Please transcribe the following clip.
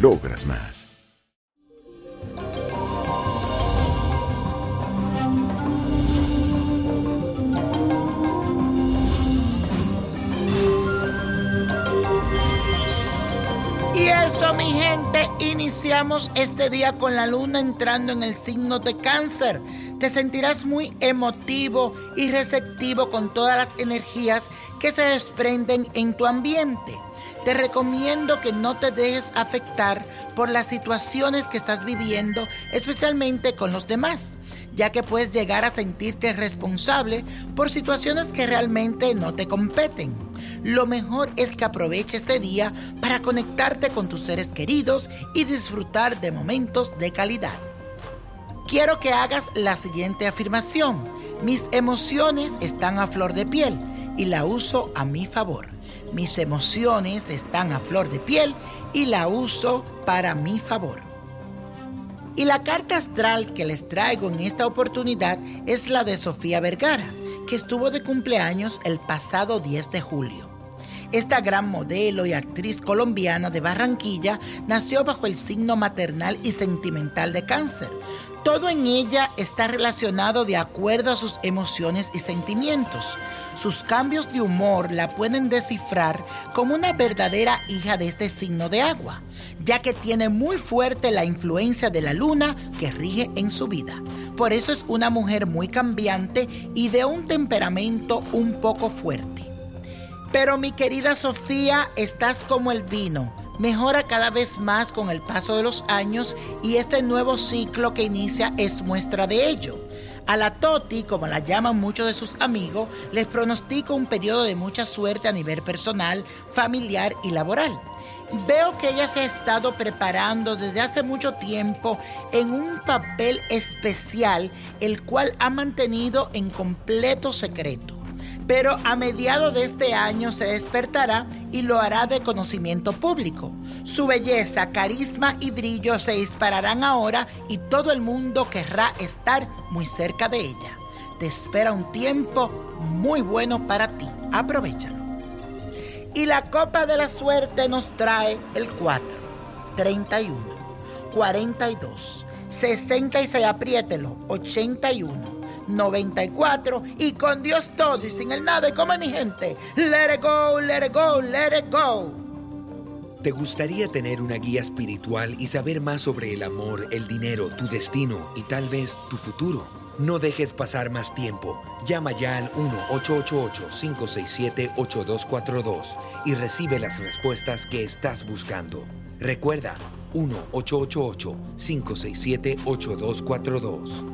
logras más. Y eso, mi gente, iniciamos este día con la luna entrando en el signo de cáncer. Te sentirás muy emotivo y receptivo con todas las energías que se desprenden en tu ambiente. Te recomiendo que no te dejes afectar por las situaciones que estás viviendo, especialmente con los demás, ya que puedes llegar a sentirte responsable por situaciones que realmente no te competen. Lo mejor es que aproveche este día para conectarte con tus seres queridos y disfrutar de momentos de calidad. Quiero que hagas la siguiente afirmación. Mis emociones están a flor de piel y la uso a mi favor. Mis emociones están a flor de piel y la uso para mi favor. Y la carta astral que les traigo en esta oportunidad es la de Sofía Vergara, que estuvo de cumpleaños el pasado 10 de julio. Esta gran modelo y actriz colombiana de Barranquilla nació bajo el signo maternal y sentimental de cáncer. Todo en ella está relacionado de acuerdo a sus emociones y sentimientos. Sus cambios de humor la pueden descifrar como una verdadera hija de este signo de agua, ya que tiene muy fuerte la influencia de la luna que rige en su vida. Por eso es una mujer muy cambiante y de un temperamento un poco fuerte. Pero mi querida Sofía, estás como el vino. Mejora cada vez más con el paso de los años y este nuevo ciclo que inicia es muestra de ello. A la Toti, como la llaman muchos de sus amigos, les pronostico un periodo de mucha suerte a nivel personal, familiar y laboral. Veo que ella se ha estado preparando desde hace mucho tiempo en un papel especial, el cual ha mantenido en completo secreto pero a mediados de este año se despertará y lo hará de conocimiento público. Su belleza, carisma y brillo se dispararán ahora y todo el mundo querrá estar muy cerca de ella. Te espera un tiempo muy bueno para ti. Aprovechalo. Y la copa de la suerte nos trae el 4, 31, 42, 66, apriételo, 81. 94 y con Dios todo y sin el nada y como mi gente. Let it go, let it go, let it go. ¿Te gustaría tener una guía espiritual y saber más sobre el amor, el dinero, tu destino y tal vez tu futuro? No dejes pasar más tiempo. Llama ya al 1-888-567-8242 y recibe las respuestas que estás buscando. Recuerda, 1-888-567-8242.